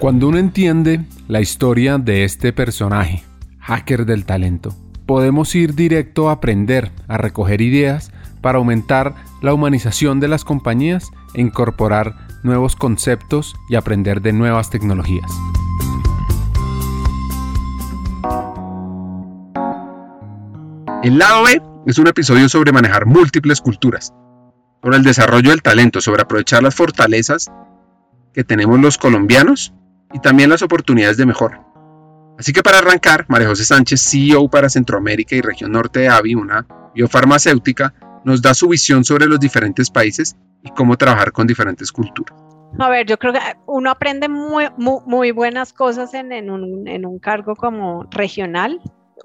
Cuando uno entiende la historia de este personaje, hacker del talento, podemos ir directo a aprender, a recoger ideas para aumentar la humanización de las compañías e incorporar nuevos conceptos y aprender de nuevas tecnologías. El lado B es un episodio sobre manejar múltiples culturas, sobre el desarrollo del talento, sobre aprovechar las fortalezas que tenemos los colombianos y también las oportunidades de mejora. Así que para arrancar, María José Sánchez, CEO para Centroamérica y región norte de AVI, una biofarmacéutica, nos da su visión sobre los diferentes países y cómo trabajar con diferentes culturas. A ver, yo creo que uno aprende muy, muy, buenas cosas en, en, un, en, un, cargo como regional.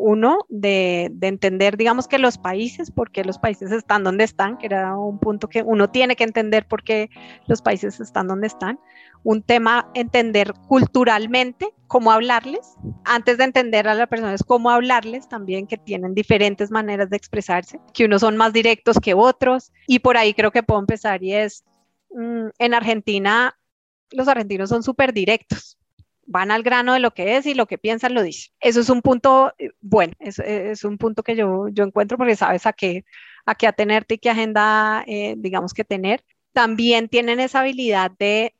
Uno, de, de, entender, digamos que los países, por qué los países están donde están, que era un punto que uno tiene que entender por qué los países están donde están un tema entender culturalmente cómo hablarles. Antes de entender a las personas cómo hablarles, también que tienen diferentes maneras de expresarse, que unos son más directos que otros. Y por ahí creo que puedo empezar y es, mm, en Argentina, los argentinos son súper directos. Van al grano de lo que es y lo que piensan lo dicen. Eso es un punto, eh, bueno, es, es un punto que yo, yo encuentro porque sabes a qué, a qué atenerte y qué agenda, eh, digamos que tener. También tienen esa habilidad de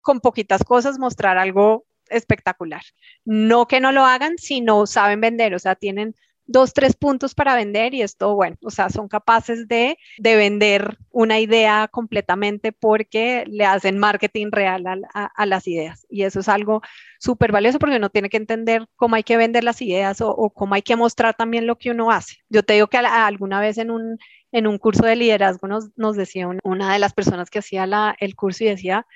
con poquitas cosas mostrar algo espectacular. No que no lo hagan, sino saben vender, o sea, tienen dos, tres puntos para vender y esto, bueno, o sea, son capaces de, de vender una idea completamente porque le hacen marketing real a, las ideas. Y eso es algo súper valioso porque uno tiene que entender cómo hay que vender las ideas o, cómo hay que mostrar también lo que uno hace. Yo te digo que alguna vez en un, en un curso de liderazgo nos, nos decía una de las personas que hacía la, el curso y decía,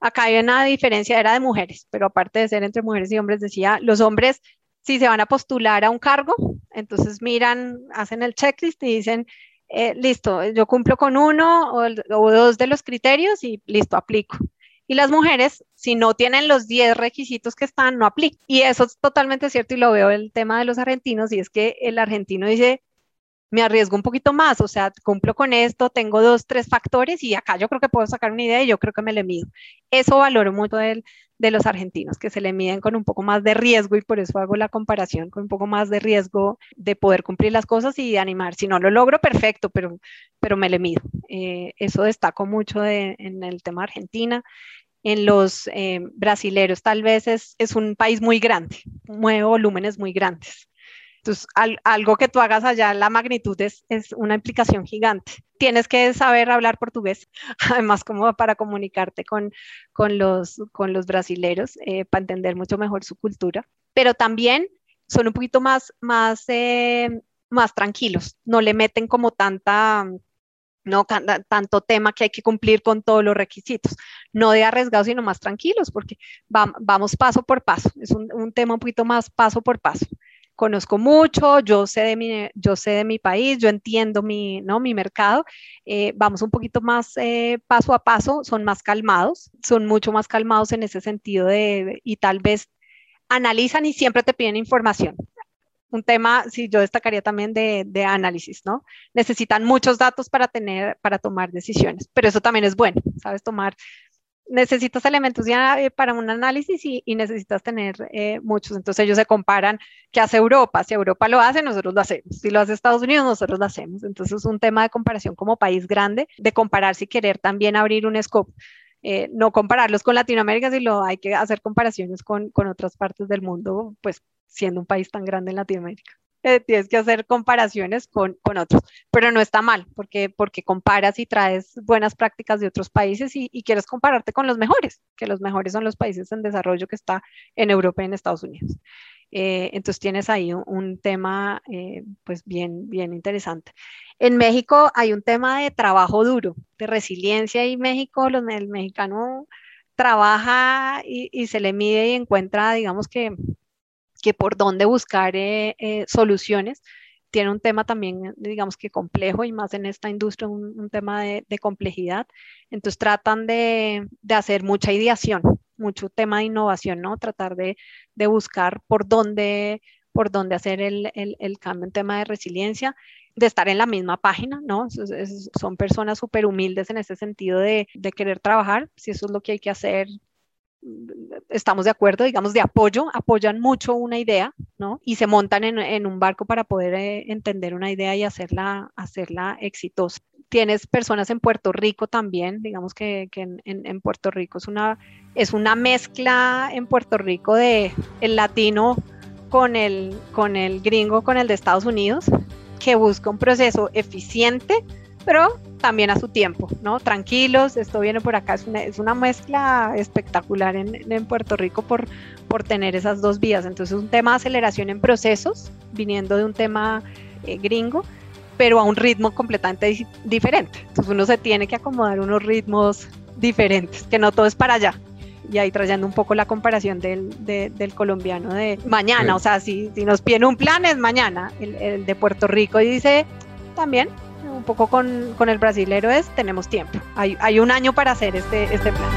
acá hay una diferencia, era de mujeres, pero aparte de ser entre mujeres y hombres, decía, los hombres, si se van a postular a un cargo, entonces miran, hacen el checklist y dicen, eh, listo, yo cumplo con uno o, o, dos de los criterios y listo, aplico. Y las mujeres, si no tienen los 10 requisitos que están, no aplican. Y eso es totalmente cierto y lo veo el tema de los argentinos y es que el argentino dice, me arriesgo un poquito más, o sea, cumplo con esto, tengo dos, tres factores y acá yo creo que puedo sacar una idea y yo creo que me le mido. Eso valoro mucho de, los argentinos, que se le miden con un poco más de riesgo y por eso hago la comparación con un poco más de riesgo de poder cumplir las cosas y de animar. Si no lo logro, perfecto, pero, me le mido. Eh, eso destaco mucho en el tema de Argentina. En los eh, brasileros tal vez es, es un país muy grande, mueve volúmenes muy grandes. Entonces, algo que tú hagas allá, la magnitud es, es, una implicación gigante. Tienes que saber hablar portugués, además como para comunicarte con, con, los, con los eh, para entender mucho mejor su cultura. Pero también son un poquito más, más, eh, más tranquilos, no le meten como tanta, no tanto tema que hay que cumplir con todos los requisitos, no de arriesgados, sino más tranquilos, porque vamos paso por paso, es un, un tema un poquito más paso por paso conozco mucho, yo sé de mi, yo sé de mi país, yo entiendo mi, ¿no? mi mercado, eh, vamos un poquito más eh, paso a paso, son más calmados, son mucho más calmados en ese sentido de, y tal vez analizan y siempre te piden información. Un tema, si yo destacaría también de, de, análisis, ¿no? Necesitan muchos datos para tener, para tomar decisiones, pero eso también es bueno, ¿sabes? Tomar necesitas elementos ya eh, para un análisis y, necesitas tener eh, muchos. Entonces ellos se comparan qué hace Europa. Si Europa lo hace, nosotros lo hacemos. Si lo hace Estados Unidos, nosotros lo hacemos. Entonces es un tema de comparación como país grande, de comparar si querer también abrir un scope. Eh, no compararlos con Latinoamérica, sino hay que hacer comparaciones con, con otras partes del mundo, pues siendo un país tan grande en Latinoamérica. Eh, tienes que hacer comparaciones con, con, otros, pero no está mal, porque, porque comparas y traes buenas prácticas de otros países y, y, quieres compararte con los mejores, que los mejores son los países en desarrollo que está en Europa y en Estados Unidos. Eh, entonces tienes ahí un, tema eh, pues bien, bien interesante. En México hay un tema de trabajo duro, de resiliencia y México, los, el mexicano trabaja y, y se le mide y encuentra, digamos que que por dónde buscar eh, eh, soluciones. Tiene un tema también, digamos que complejo y más en esta industria, un, tema de, complejidad. Entonces tratan de, de, hacer mucha ideación, mucho tema de innovación, ¿no? Tratar de, de buscar por dónde, por dónde hacer el, el, el, cambio en tema de resiliencia, de estar en la misma página, ¿no? son personas súper humildes en ese sentido de, de querer trabajar, si eso es lo que hay que hacer, estamos de acuerdo, digamos, de apoyo, apoyan mucho una idea, ¿no? Y se montan en, un barco para poder eh, entender una idea y hacerla, hacerla exitosa. Tienes personas en Puerto Rico también, digamos que, en, Puerto Rico es una, es una mezcla en Puerto Rico de el latino con el, con el gringo, con el de Estados Unidos, que busca un proceso eficiente, pero también a su tiempo, ¿no? Tranquilos, esto viene por acá, es una, es una mezcla espectacular en, en, Puerto Rico por, por tener esas dos vías. Entonces, un tema de aceleración en procesos, viniendo de un tema eh, gringo, pero a un ritmo completamente diferente. Entonces, uno se tiene que acomodar unos ritmos diferentes, que no todo es para allá. Y ahí trayendo un poco la comparación del, del colombiano de mañana, o sea, si, si, nos piden un plan es mañana, el, el de Puerto Rico dice también un poco con, con el brasilero es, tenemos tiempo, hay, hay, un año para hacer este, este plan.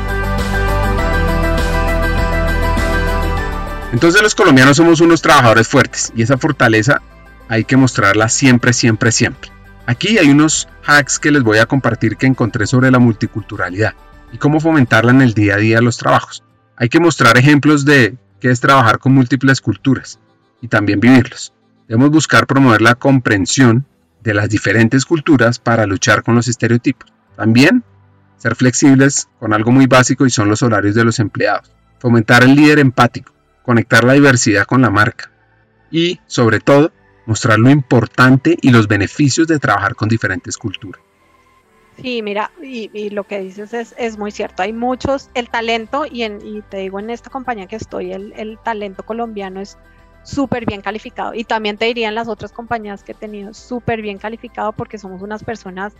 Entonces los colombianos somos unos trabajadores fuertes y esa fortaleza hay que mostrarla siempre, siempre, siempre. Aquí hay unos hacks que les voy a compartir que encontré sobre la multiculturalidad y cómo fomentarla en el día a día de los trabajos. Hay que mostrar ejemplos de qué es trabajar con múltiples culturas y también vivirlos. Debemos buscar promover la comprensión de las diferentes culturas para luchar con los estereotipos. También ser flexibles con algo muy básico y son los horarios de los empleados. Fomentar el líder empático, conectar la diversidad con la marca y, sobre todo, mostrar lo importante y los beneficios de trabajar con diferentes culturas. Sí, mira, y, lo que dices es, muy cierto. Hay muchos, el talento, y, y te digo, en esta compañía que estoy, el, el talento colombiano es súper bien calificado. Y también te dirían las otras compañías que he tenido, súper bien calificado porque somos unas personas,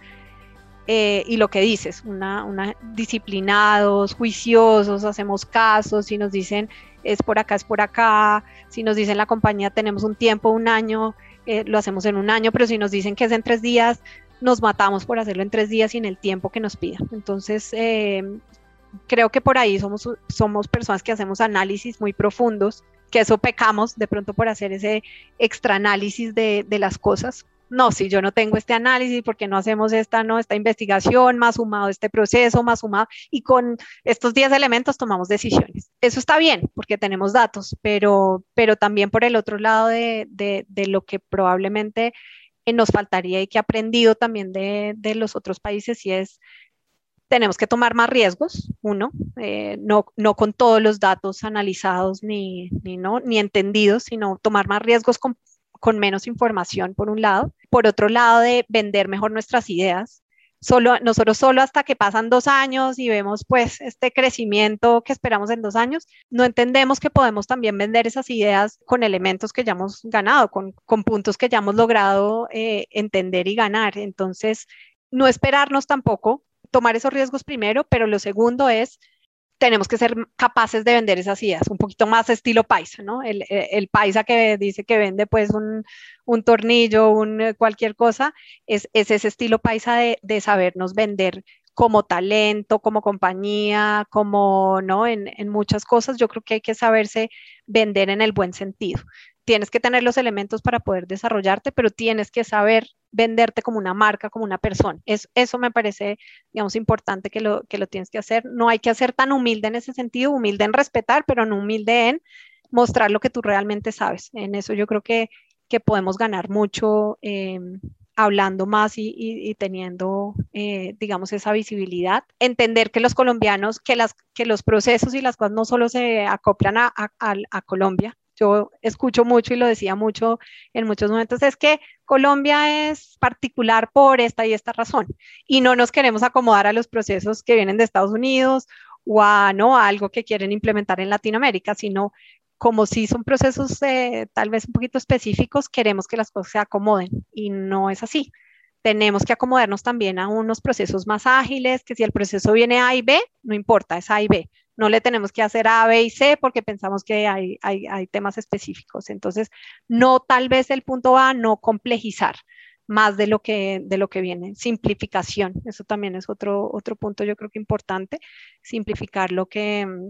eh, y lo que dices, una, una, disciplinados, juiciosos, hacemos casos, si nos dicen es por acá, es por acá, si nos dicen la compañía tenemos un tiempo, un año, eh, lo hacemos en un año, pero si nos dicen que es en tres días, nos matamos por hacerlo en tres días y en el tiempo que nos pidan. Entonces, eh, creo que por ahí somos, somos personas que hacemos análisis muy profundos que eso pecamos de pronto por hacer ese extra análisis de, de las cosas. No, si yo no tengo este análisis, porque no hacemos esta, no, esta investigación, más sumado este proceso, más sumado, y con estos 10 elementos tomamos decisiones. Eso está bien, porque tenemos datos, pero, pero también por el otro lado de, de, lo que probablemente nos faltaría y que he aprendido también de, de los otros países, y es tenemos que tomar más riesgos, uno, eh, no, no con todos los datos analizados ni, ni, no, ni entendidos, sino tomar más riesgos con, con, menos información, por un lado. Por otro lado, de vender mejor nuestras ideas. Solo, nosotros solo hasta que pasan dos años y vemos pues este crecimiento que esperamos en dos años, no entendemos que podemos también vender esas ideas con elementos que ya hemos ganado, con, con puntos que ya hemos logrado eh, entender y ganar. Entonces, no esperarnos tampoco tomar esos riesgos primero, pero lo segundo es, tenemos que ser capaces de vender esas ideas, un poquito más estilo paisa, ¿no? El, el paisa que dice que vende pues un, un tornillo, un, eh, cualquier cosa, es, es, ese estilo paisa de, de sabernos vender como talento, como compañía, como, ¿no? En, muchas cosas, yo creo que hay que saberse vender en el buen sentido. Tienes que tener los elementos para poder desarrollarte, pero tienes que saber venderte como una marca, como una persona. Es, eso me parece, digamos, importante que lo, que lo tienes que hacer. No hay que ser tan humilde en ese sentido, humilde en respetar, pero no humilde en mostrar lo que tú realmente sabes. En eso yo creo que, que podemos ganar mucho eh, hablando más y, y, teniendo, eh, digamos, esa visibilidad. Entender que los colombianos, que, las, que los procesos y las cosas no solo se acoplan a, a, a Colombia, yo escucho mucho y lo decía mucho en muchos momentos, es que Colombia es particular por esta y esta razón y no nos queremos acomodar a los procesos que vienen de Estados Unidos o a, ¿no? algo que quieren implementar en Latinoamérica, sino como si son procesos eh, tal vez un poquito específicos, queremos que las cosas se acomoden y no es así. Tenemos que acomodarnos también a unos procesos más ágiles, que si el proceso viene A y B, no importa, es A y B no le tenemos que hacer A, B y C porque pensamos que hay, hay, temas específicos. Entonces, no tal vez el punto A, no complejizar más de lo que, de lo que viene. Simplificación, eso también es otro, otro punto yo creo que importante, simplificar lo que mm,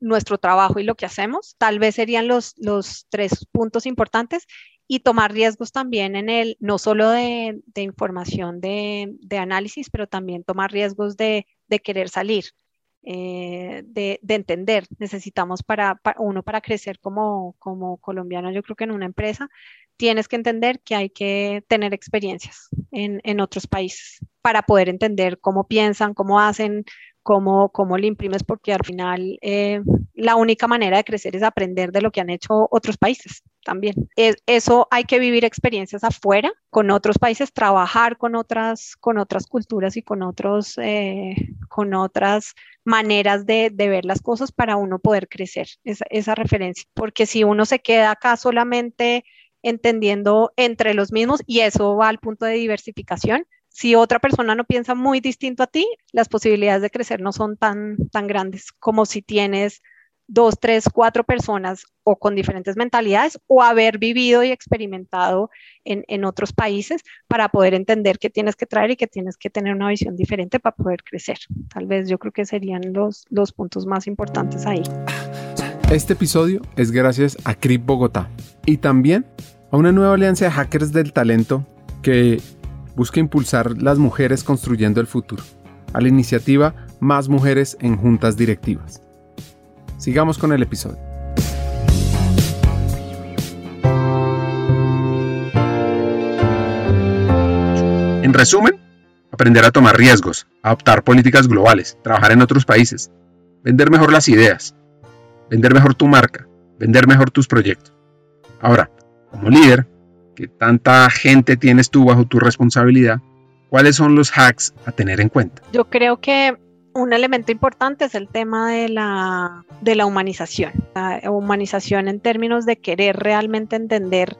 nuestro trabajo y lo que hacemos. Tal vez serían los, los tres puntos importantes y tomar riesgos también en el, no solo de, de información de, de, análisis, pero también tomar riesgos de, de querer salir eh, de, entender. Necesitamos para, uno para crecer como, como colombiano, yo creo que en una empresa, tienes que entender que hay que tener experiencias en, en otros países para poder entender cómo piensan, cómo hacen, cómo, cómo le imprimes, porque al final eh, la única manera de crecer es aprender de lo que han hecho otros países también. eso hay que vivir experiencias afuera, con otros países, trabajar con otras, con otras culturas y con, otros, eh, con otras maneras de, de, ver las cosas para uno poder crecer, esa, esa referencia. Porque si uno se queda acá solamente entendiendo entre los mismos, y eso va al punto de diversificación, si otra persona no piensa muy distinto a ti, las posibilidades de crecer no son tan, tan grandes como si tienes dos, tres, cuatro personas o con diferentes mentalidades o haber vivido y experimentado en, en, otros países para poder entender qué tienes que traer y que tienes que tener una visión diferente para poder crecer. Tal vez yo creo que serían los, los puntos más importantes ahí. Este episodio es gracias a CRIP Bogotá y también a una nueva alianza de hackers del talento que busca impulsar las mujeres construyendo el futuro, a la iniciativa Más Mujeres en Juntas Directivas. Sigamos con el episodio. En resumen, aprender a tomar riesgos, adoptar políticas globales, trabajar en otros países, vender mejor las ideas, vender mejor tu marca, vender mejor tus proyectos. Ahora, como líder, tanta gente tienes tú bajo tu responsabilidad, ¿cuáles son los hacks a tener en cuenta? Yo creo que un elemento importante es el tema de la, humanización. La humanización en términos de querer realmente entender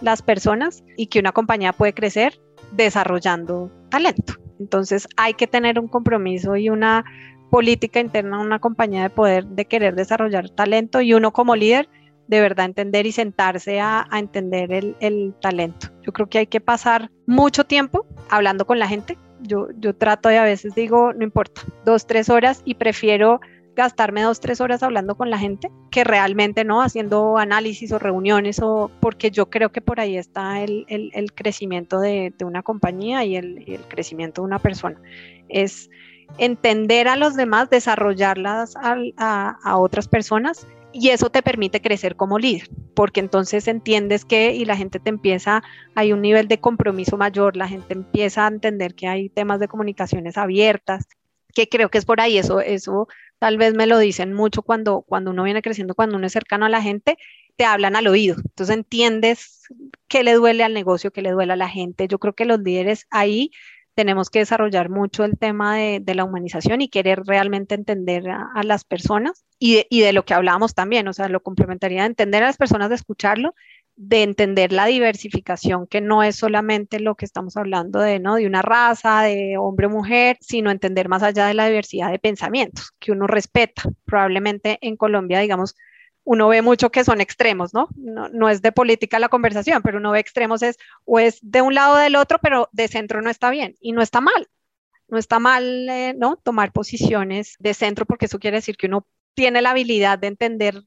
las personas y que una compañía puede crecer desarrollando talento. Entonces hay que tener un compromiso y una política interna una compañía de poder de querer desarrollar talento y uno como líder de verdad entender y sentarse a, entender el, talento. Yo creo que hay que pasar mucho tiempo hablando con la gente. Yo, yo trato de a veces digo, no importa, dos, tres horas y prefiero gastarme dos, tres horas hablando con la gente que realmente no haciendo análisis o reuniones o porque yo creo que por ahí está el, crecimiento de, una compañía y el, crecimiento de una persona. Es entender a los demás, desarrollarlas a, a otras personas y eso te permite crecer como líder, porque entonces entiendes que y la gente te empieza, hay un nivel de compromiso mayor, la gente empieza a entender que hay temas de comunicaciones abiertas, que creo que es por ahí, eso, eso tal vez me lo dicen mucho cuando, cuando uno viene creciendo, cuando uno es cercano a la gente, te hablan al oído, entonces entiendes qué le duele al negocio, qué le duele a la gente, yo creo que los líderes ahí tenemos que desarrollar mucho el tema de, la humanización y querer realmente entender a, las personas y de, lo que hablábamos también, o sea, lo complementaría de entender a las personas, de escucharlo, de entender la diversificación, que no es solamente lo que estamos hablando de, ¿no? de una raza, de hombre o mujer, sino entender más allá de la diversidad de pensamientos que uno respeta. Probablemente en Colombia, digamos, uno ve mucho que son extremos, ¿no? ¿no? es de política la conversación, pero uno ve extremos es o es de un lado o del otro, pero de centro no está bien y no está mal. No está mal, eh, ¿no? Tomar posiciones de centro porque eso quiere decir que uno tiene la habilidad de entender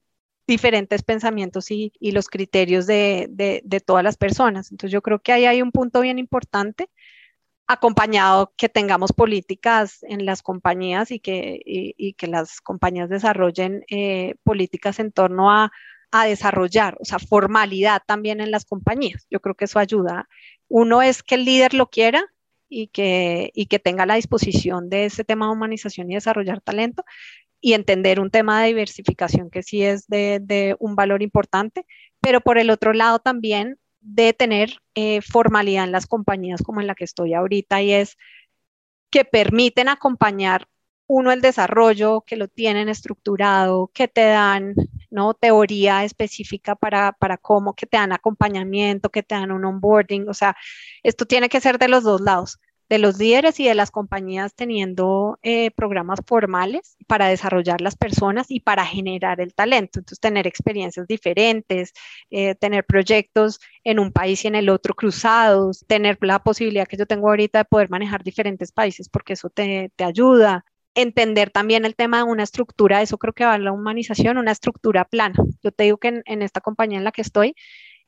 diferentes pensamientos y, los criterios de, de, todas las personas. Entonces yo creo que ahí hay un punto bien importante acompañado que tengamos políticas en las compañías y que, y, que las compañías desarrollen eh, políticas en torno a, a, desarrollar, o sea, formalidad también en las compañías. Yo creo que eso ayuda. Uno es que el líder lo quiera y que, y que tenga la disposición de ese tema de humanización y desarrollar talento y entender un tema de diversificación que sí es de, de un valor importante, pero por el otro lado también de tener eh, formalidad en las compañías como en la que estoy ahorita y es que permiten acompañar uno el desarrollo, que lo tienen estructurado, que te dan ¿no? teoría específica para, para cómo, que te dan acompañamiento, que te dan un onboarding, o sea, esto tiene que ser de los dos lados de los líderes y de las compañías teniendo eh, programas formales para desarrollar las personas y para generar el talento. Entonces, tener experiencias diferentes, eh, tener proyectos en un país y en el otro cruzados, tener la posibilidad que yo tengo ahorita de poder manejar diferentes países porque eso te, te ayuda. Entender también el tema de una estructura, eso creo que va a la humanización, una estructura plana. Yo te digo que en, esta compañía en la que estoy,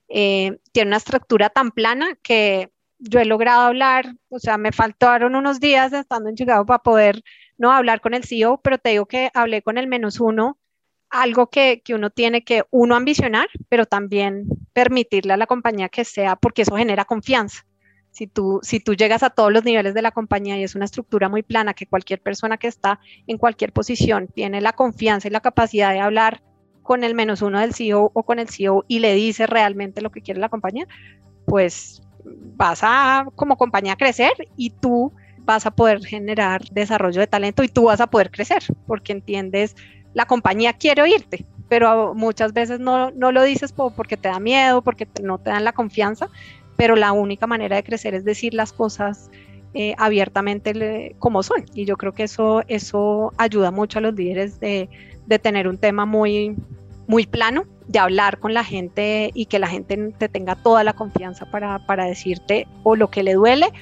eh, tiene una estructura tan plana que yo he logrado hablar, o sea, me faltaron unos días estando en Chicago para poder no hablar con el CEO, pero te digo que hablé con el menos uno, algo que, que uno tiene que, uno, ambicionar, pero también permitirle a la compañía que sea, porque eso genera confianza. Si tú, si tú llegas a todos los niveles de la compañía y es una estructura muy plana, que cualquier persona que está en cualquier posición tiene la confianza y la capacidad de hablar con el menos uno del CEO o con el CEO y le dice realmente lo que quiere la compañía, pues vas a como compañía crecer y tú vas a poder generar desarrollo de talento y tú vas a poder crecer porque entiendes, la compañía quiere oírte, pero muchas veces no, no lo dices porque te da miedo, porque no te dan la confianza, pero la única manera de crecer es decir las cosas eh, abiertamente como son. Y yo creo que eso, eso ayuda mucho a los líderes de, de tener un tema muy, muy plano, de hablar con la gente y que la gente te tenga toda la confianza para, para decirte o lo que le duele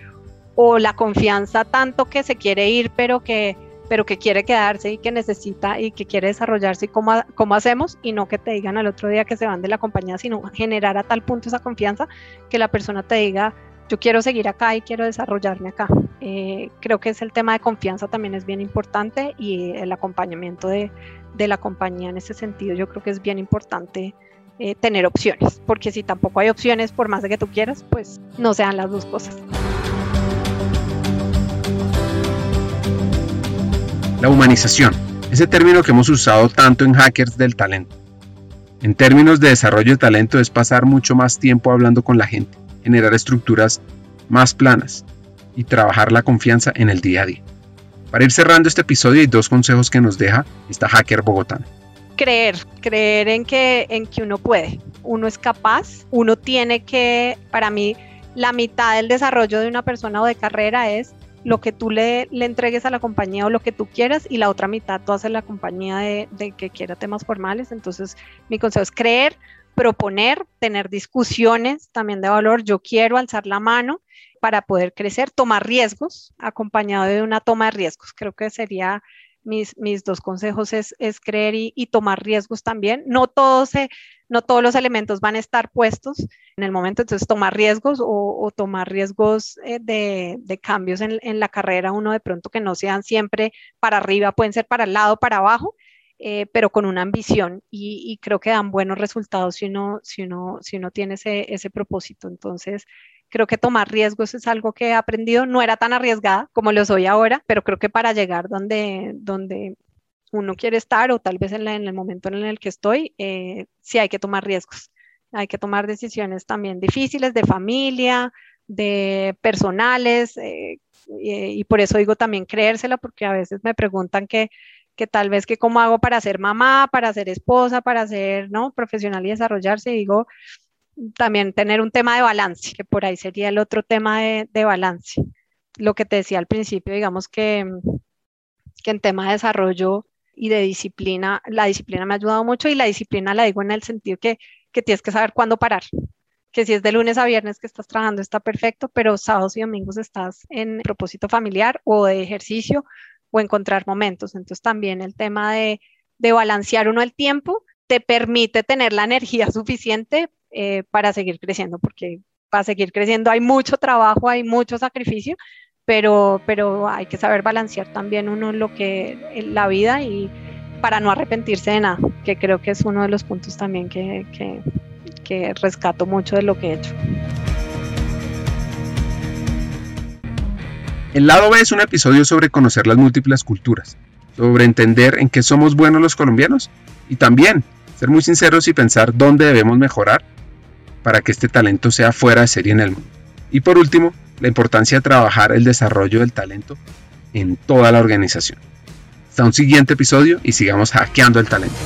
o la confianza tanto que se quiere ir, pero que pero que quiere quedarse y que necesita y que quiere desarrollarse y cómo, cómo hacemos y no que te digan al otro día que se van de la compañía, sino generar a tal punto esa confianza que la persona te diga, yo quiero seguir acá y quiero desarrollarme acá. Eh, creo que es el tema de confianza también es bien importante y el acompañamiento de, de la compañía en ese sentido yo creo que es bien importante eh, tener opciones, porque si tampoco hay opciones, por más de que tú quieras, pues no sean las dos cosas. La humanización, ese término que hemos usado tanto en hackers del talento. En términos de desarrollo de talento es pasar mucho más tiempo hablando con la gente, generar estructuras más planas y trabajar la confianza en el día a día. Para ir cerrando este episodio hay dos consejos que nos deja esta hacker bogotana. Creer, creer en que, en que uno puede, uno es capaz, uno tiene que, para mí, la mitad del desarrollo de una persona o de carrera es lo que tú le, le, entregues a la compañía o lo que tú quieras y la otra mitad tú haces la compañía de, de, que quiera temas formales. Entonces, mi consejo es creer, proponer, tener discusiones también de valor. Yo quiero alzar la mano para poder crecer, tomar riesgos, acompañado de una toma de riesgos. Creo que sería mis, mis dos consejos es, es creer y, y, tomar riesgos también. No todos se no todos los elementos van a estar puestos en el momento, entonces tomar riesgos o, tomar riesgos eh, de, cambios en, la carrera, uno de pronto que no sean siempre para arriba, pueden ser para el lado, para abajo, eh, pero con una ambición y, creo que dan buenos resultados si uno, si uno, si uno tiene ese, ese propósito. Entonces, creo que tomar riesgos es algo que he aprendido, no era tan arriesgada como lo soy ahora, pero creo que para llegar donde, donde uno quiere estar o tal vez en, el momento en el que estoy, eh, sí hay que tomar riesgos. Hay que tomar decisiones también difíciles de familia, de personales, eh, y, por eso digo también creérsela, porque a veces me preguntan que, que tal vez que cómo hago para ser mamá, para ser esposa, para ser ¿no? profesional y desarrollarse, y digo también tener un tema de balance, que por ahí sería el otro tema de, de balance. Lo que te decía al principio, digamos que, que en tema de desarrollo y de disciplina, la disciplina me ha ayudado mucho y la disciplina la digo en el sentido que, que tienes que saber cuándo parar. Que si es de lunes a viernes que estás trabajando está perfecto, pero sábados y domingos estás en propósito familiar o de ejercicio o encontrar momentos. Entonces también el tema de, de balancear uno el tiempo te permite tener la energía suficiente eh, para seguir creciendo, porque para seguir creciendo hay mucho trabajo, hay mucho sacrificio, pero, pero hay que saber balancear también uno lo que la vida y para no arrepentirse de nada, que creo que es uno de los puntos también que, que, que rescato mucho de lo que he hecho. El lado B es un episodio sobre conocer las múltiples culturas, sobre entender en qué somos buenos los colombianos y también ser muy sinceros y pensar dónde debemos mejorar para que este talento sea fuera de serie en el mundo. Y por último, la importancia de trabajar el desarrollo del talento en toda la organización. Hasta un siguiente episodio y sigamos hackeando el talento.